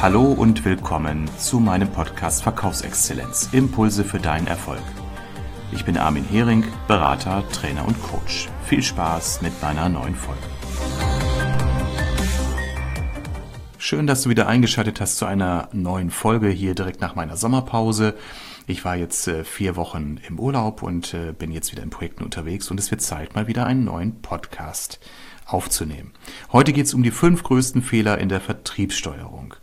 Hallo und willkommen zu meinem Podcast Verkaufsexzellenz. Impulse für deinen Erfolg. Ich bin Armin Hering, Berater, Trainer und Coach. Viel Spaß mit meiner neuen Folge. Schön, dass du wieder eingeschaltet hast zu einer neuen Folge hier direkt nach meiner Sommerpause. Ich war jetzt äh, vier Wochen im Urlaub und äh, bin jetzt wieder in Projekten unterwegs und es wird Zeit, mal wieder einen neuen Podcast aufzunehmen. Heute geht es um die fünf größten Fehler in der Vertriebssteuerung.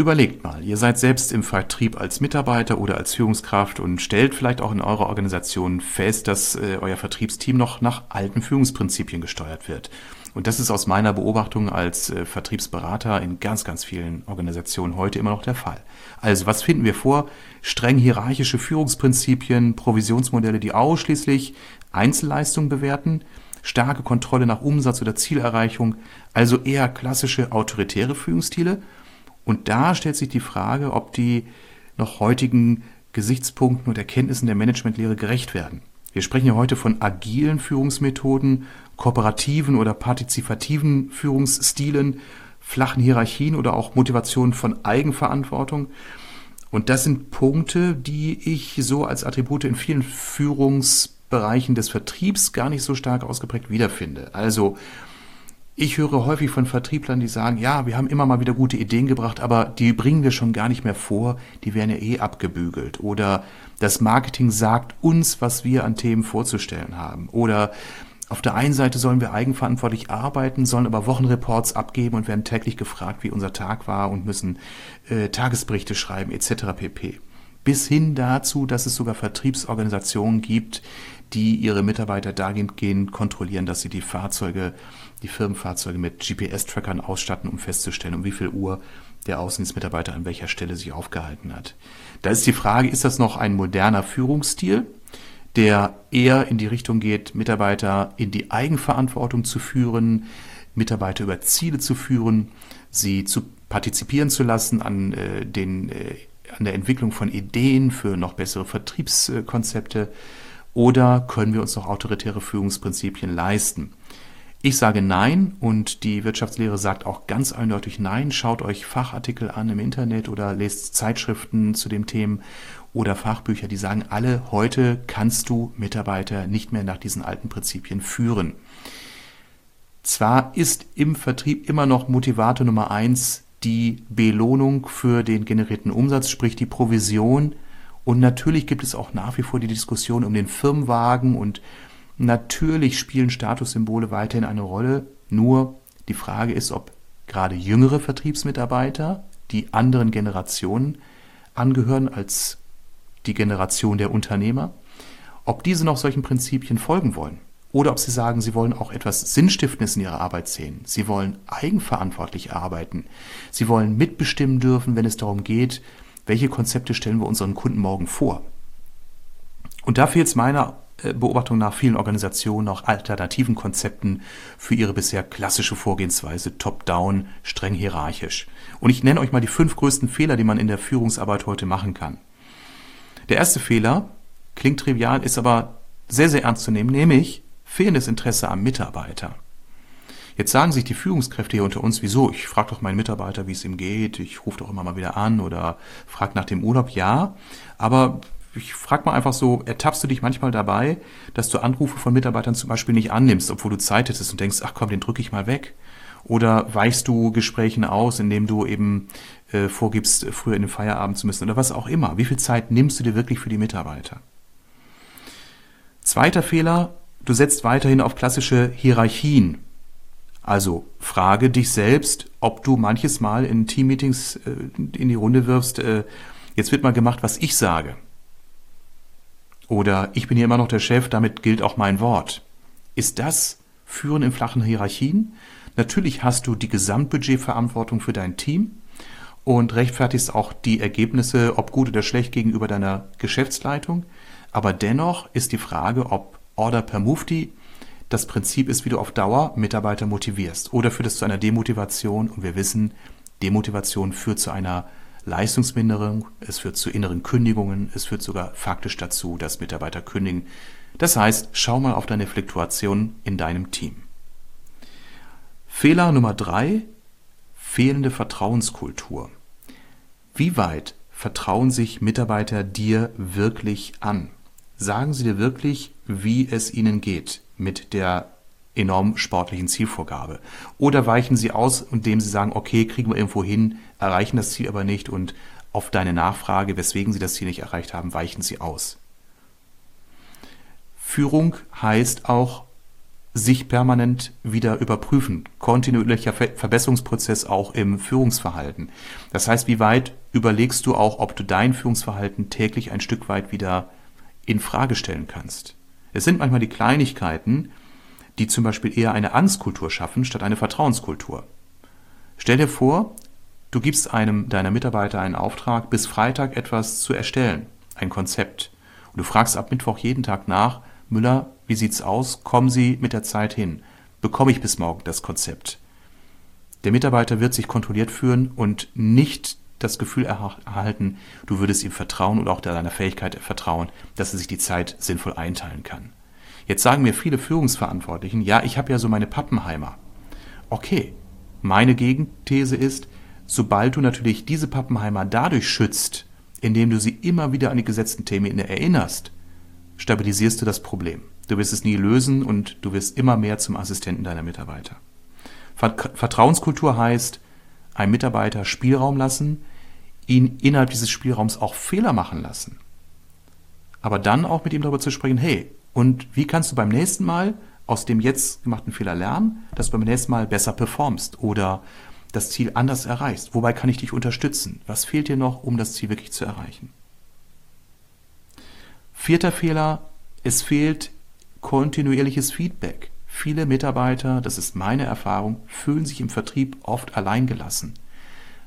Überlegt mal, ihr seid selbst im Vertrieb als Mitarbeiter oder als Führungskraft und stellt vielleicht auch in eurer Organisation fest, dass äh, euer Vertriebsteam noch nach alten Führungsprinzipien gesteuert wird. Und das ist aus meiner Beobachtung als äh, Vertriebsberater in ganz, ganz vielen Organisationen heute immer noch der Fall. Also was finden wir vor? Streng hierarchische Führungsprinzipien, Provisionsmodelle, die ausschließlich Einzelleistungen bewerten, starke Kontrolle nach Umsatz oder Zielerreichung, also eher klassische autoritäre Führungsstile – und da stellt sich die Frage, ob die noch heutigen Gesichtspunkten und Erkenntnissen der Managementlehre gerecht werden. Wir sprechen ja heute von agilen Führungsmethoden, kooperativen oder partizipativen Führungsstilen, flachen Hierarchien oder auch Motivation von Eigenverantwortung. Und das sind Punkte, die ich so als Attribute in vielen Führungsbereichen des Vertriebs gar nicht so stark ausgeprägt wiederfinde. Also ich höre häufig von Vertrieblern, die sagen, ja, wir haben immer mal wieder gute Ideen gebracht, aber die bringen wir schon gar nicht mehr vor, die werden ja eh abgebügelt. Oder das Marketing sagt uns, was wir an Themen vorzustellen haben. Oder auf der einen Seite sollen wir eigenverantwortlich arbeiten, sollen aber Wochenreports abgeben und werden täglich gefragt, wie unser Tag war und müssen äh, Tagesberichte schreiben etc. pp. Bis hin dazu, dass es sogar Vertriebsorganisationen gibt, die ihre Mitarbeiter dahingehend kontrollieren, dass sie die Fahrzeuge die Firmenfahrzeuge mit GPS-Trackern ausstatten, um festzustellen, um wie viel Uhr der Außendienstmitarbeiter an welcher Stelle sich aufgehalten hat. Da ist die Frage, ist das noch ein moderner Führungsstil, der eher in die Richtung geht, Mitarbeiter in die Eigenverantwortung zu führen, Mitarbeiter über Ziele zu führen, sie zu partizipieren zu lassen an, äh, den, äh, an der Entwicklung von Ideen für noch bessere Vertriebskonzepte, oder können wir uns noch autoritäre Führungsprinzipien leisten? Ich sage Nein und die Wirtschaftslehre sagt auch ganz eindeutig Nein. Schaut euch Fachartikel an im Internet oder lest Zeitschriften zu dem Themen oder Fachbücher, die sagen alle, heute kannst du Mitarbeiter nicht mehr nach diesen alten Prinzipien führen. Zwar ist im Vertrieb immer noch Motivator Nummer eins die Belohnung für den generierten Umsatz, sprich die Provision. Und natürlich gibt es auch nach wie vor die Diskussion um den Firmenwagen und Natürlich spielen Statussymbole weiterhin eine Rolle, nur die Frage ist, ob gerade jüngere Vertriebsmitarbeiter, die anderen Generationen angehören als die Generation der Unternehmer, ob diese noch solchen Prinzipien folgen wollen. Oder ob sie sagen, sie wollen auch etwas Sinnstiftendes in ihrer Arbeit sehen. Sie wollen eigenverantwortlich arbeiten. Sie wollen mitbestimmen dürfen, wenn es darum geht, welche Konzepte stellen wir unseren Kunden morgen vor. Und da fehlt es meiner Beobachtung nach vielen Organisationen auch alternativen Konzepten für ihre bisher klassische Vorgehensweise top-down, streng hierarchisch. Und ich nenne euch mal die fünf größten Fehler, die man in der Führungsarbeit heute machen kann. Der erste Fehler klingt trivial, ist aber sehr, sehr ernst zu nehmen, nämlich fehlendes Interesse am Mitarbeiter. Jetzt sagen sich die Führungskräfte hier unter uns, wieso? Ich frage doch meinen Mitarbeiter, wie es ihm geht, ich rufe doch immer mal wieder an oder frage nach dem Urlaub, ja, aber ich frage mal einfach so, ertappst du dich manchmal dabei, dass du Anrufe von Mitarbeitern zum Beispiel nicht annimmst, obwohl du Zeit hättest und denkst, ach komm, den drücke ich mal weg? Oder weichst du Gesprächen aus, indem du eben äh, vorgibst, früher in den Feierabend zu müssen oder was auch immer? Wie viel Zeit nimmst du dir wirklich für die Mitarbeiter? Zweiter Fehler, du setzt weiterhin auf klassische Hierarchien. Also frage dich selbst, ob du manches Mal in Teammeetings äh, in die Runde wirfst, äh, jetzt wird mal gemacht, was ich sage. Oder ich bin hier immer noch der Chef, damit gilt auch mein Wort. Ist das Führen in flachen Hierarchien? Natürlich hast du die Gesamtbudgetverantwortung für dein Team und rechtfertigst auch die Ergebnisse, ob gut oder schlecht, gegenüber deiner Geschäftsleitung. Aber dennoch ist die Frage, ob Order per Mufti das Prinzip ist, wie du auf Dauer Mitarbeiter motivierst. Oder führt es zu einer Demotivation? Und wir wissen, Demotivation führt zu einer Leistungsminderung, es führt zu inneren Kündigungen, es führt sogar faktisch dazu, dass Mitarbeiter kündigen. Das heißt, schau mal auf deine Fluktuation in deinem Team. Fehler Nummer drei, fehlende Vertrauenskultur. Wie weit vertrauen sich Mitarbeiter dir wirklich an? Sagen sie dir wirklich, wie es ihnen geht mit der enorm sportlichen Zielvorgabe? Oder weichen sie aus, indem sie sagen, okay, kriegen wir irgendwo hin, erreichen das Ziel aber nicht und auf deine Nachfrage, weswegen sie das Ziel nicht erreicht haben, weichen sie aus. Führung heißt auch sich permanent wieder überprüfen. Kontinuierlicher Verbesserungsprozess auch im Führungsverhalten. Das heißt, wie weit überlegst du auch, ob du dein Führungsverhalten täglich ein Stück weit wieder in Frage stellen kannst. Es sind manchmal die Kleinigkeiten, die zum Beispiel eher eine Angstkultur schaffen, statt eine Vertrauenskultur. Stell dir vor, du gibst einem deiner Mitarbeiter einen Auftrag, bis Freitag etwas zu erstellen, ein Konzept. Und du fragst ab Mittwoch jeden Tag nach, Müller, wie sieht's aus? Kommen Sie mit der Zeit hin? Bekomme ich bis morgen das Konzept? Der Mitarbeiter wird sich kontrolliert fühlen und nicht das Gefühl erhalten, du würdest ihm vertrauen und auch deiner Fähigkeit vertrauen, dass er sich die Zeit sinnvoll einteilen kann. Jetzt sagen mir viele Führungsverantwortlichen, ja, ich habe ja so meine Pappenheimer. Okay, meine Gegenthese ist, sobald du natürlich diese Pappenheimer dadurch schützt, indem du sie immer wieder an die gesetzten Themen erinnerst, stabilisierst du das Problem. Du wirst es nie lösen und du wirst immer mehr zum Assistenten deiner Mitarbeiter. Vertrauenskultur heißt, einem Mitarbeiter Spielraum lassen, ihn innerhalb dieses Spielraums auch Fehler machen lassen. Aber dann auch mit ihm darüber zu sprechen, hey, und wie kannst du beim nächsten Mal aus dem jetzt gemachten Fehler lernen, dass du beim nächsten Mal besser performst oder das Ziel anders erreichst? Wobei kann ich dich unterstützen? Was fehlt dir noch, um das Ziel wirklich zu erreichen? Vierter Fehler, es fehlt kontinuierliches Feedback. Viele Mitarbeiter, das ist meine Erfahrung, fühlen sich im Vertrieb oft alleingelassen.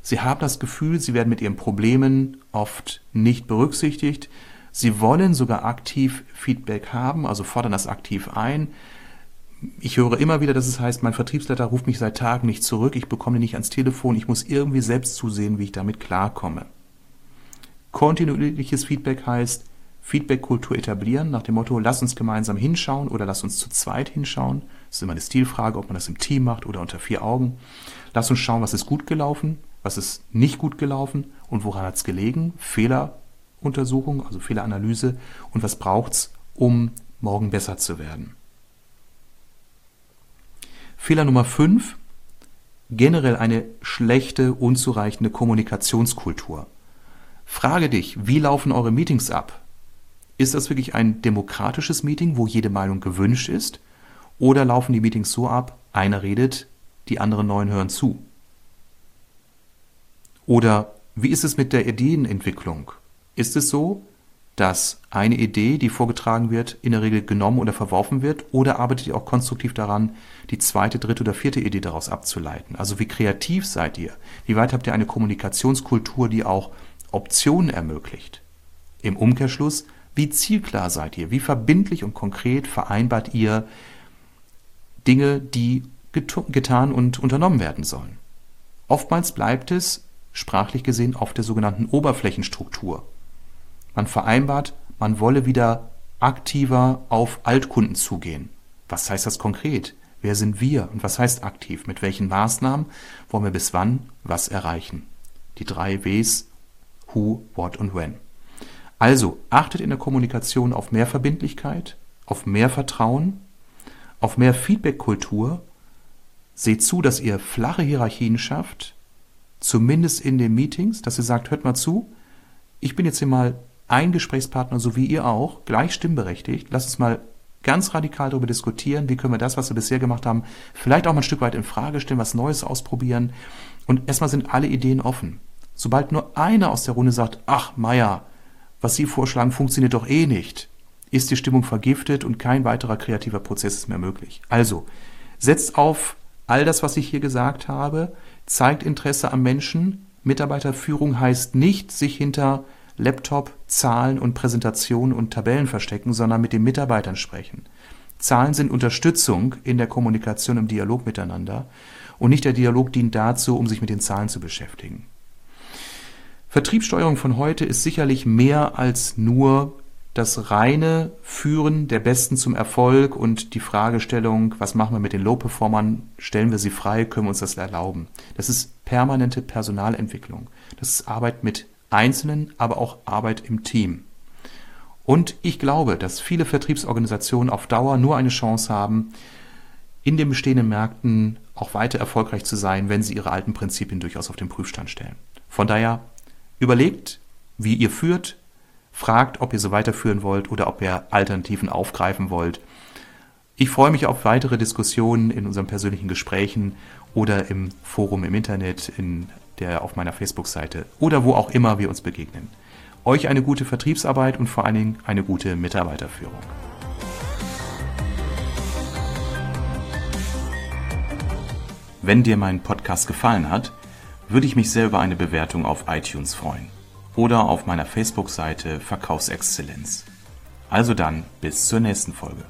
Sie haben das Gefühl, sie werden mit ihren Problemen oft nicht berücksichtigt. Sie wollen sogar aktiv Feedback haben, also fordern das aktiv ein. Ich höre immer wieder, dass es heißt, mein Vertriebsleiter ruft mich seit Tagen nicht zurück, ich bekomme nicht ans Telefon, ich muss irgendwie selbst zusehen, wie ich damit klarkomme. Kontinuierliches Feedback heißt, Feedback-Kultur etablieren, nach dem Motto, lass uns gemeinsam hinschauen oder lass uns zu zweit hinschauen. Das ist immer eine Stilfrage, ob man das im Team macht oder unter vier Augen. Lass uns schauen, was ist gut gelaufen, was ist nicht gut gelaufen und woran hat es gelegen. Fehleruntersuchung, also Fehleranalyse und was braucht es, um morgen besser zu werden. Fehler Nummer fünf: generell eine schlechte, unzureichende Kommunikationskultur. Frage dich, wie laufen eure Meetings ab? Ist das wirklich ein demokratisches Meeting, wo jede Meinung gewünscht ist? Oder laufen die Meetings so ab, einer redet, die anderen neun hören zu? Oder wie ist es mit der Ideenentwicklung? Ist es so, dass eine Idee, die vorgetragen wird, in der Regel genommen oder verworfen wird? Oder arbeitet ihr auch konstruktiv daran, die zweite, dritte oder vierte Idee daraus abzuleiten? Also wie kreativ seid ihr? Wie weit habt ihr eine Kommunikationskultur, die auch Optionen ermöglicht? Im Umkehrschluss, wie zielklar seid ihr? Wie verbindlich und konkret vereinbart ihr Dinge, die getan und unternommen werden sollen? Oftmals bleibt es, sprachlich gesehen, auf der sogenannten Oberflächenstruktur. Man vereinbart, man wolle wieder aktiver auf Altkunden zugehen. Was heißt das konkret? Wer sind wir und was heißt aktiv? Mit welchen Maßnahmen wollen wir bis wann was erreichen? Die drei Ws, who, what und when. Also achtet in der Kommunikation auf mehr Verbindlichkeit, auf mehr Vertrauen, auf mehr Feedback-Kultur. Seht zu, dass ihr flache Hierarchien schafft, zumindest in den Meetings, dass ihr sagt, hört mal zu, ich bin jetzt hier mal ein Gesprächspartner, so wie ihr auch, gleich stimmberechtigt. Lasst uns mal ganz radikal darüber diskutieren, wie können wir das, was wir bisher gemacht haben, vielleicht auch mal ein Stück weit in Frage stellen, was Neues ausprobieren. Und erstmal sind alle Ideen offen. Sobald nur einer aus der Runde sagt, ach Meier, was Sie vorschlagen, funktioniert doch eh nicht. Ist die Stimmung vergiftet und kein weiterer kreativer Prozess ist mehr möglich. Also, setzt auf all das, was ich hier gesagt habe, zeigt Interesse am Menschen. Mitarbeiterführung heißt nicht, sich hinter Laptop, Zahlen und Präsentationen und Tabellen verstecken, sondern mit den Mitarbeitern sprechen. Zahlen sind Unterstützung in der Kommunikation im Dialog miteinander und nicht der Dialog dient dazu, um sich mit den Zahlen zu beschäftigen. Vertriebssteuerung von heute ist sicherlich mehr als nur das reine Führen der Besten zum Erfolg und die Fragestellung, was machen wir mit den Low-Performern, stellen wir sie frei, können wir uns das erlauben. Das ist permanente Personalentwicklung. Das ist Arbeit mit Einzelnen, aber auch Arbeit im Team. Und ich glaube, dass viele Vertriebsorganisationen auf Dauer nur eine Chance haben, in den bestehenden Märkten auch weiter erfolgreich zu sein, wenn sie ihre alten Prinzipien durchaus auf den Prüfstand stellen. Von daher überlegt, wie ihr führt, fragt, ob ihr so weiterführen wollt oder ob ihr Alternativen aufgreifen wollt. Ich freue mich auf weitere Diskussionen in unseren persönlichen Gesprächen oder im Forum im Internet, in der auf meiner Facebook-Seite oder wo auch immer wir uns begegnen. Euch eine gute Vertriebsarbeit und vor allen Dingen eine gute Mitarbeiterführung. Wenn dir mein Podcast gefallen hat, würde ich mich sehr über eine Bewertung auf iTunes freuen oder auf meiner Facebook-Seite Verkaufsexzellenz. Also dann, bis zur nächsten Folge.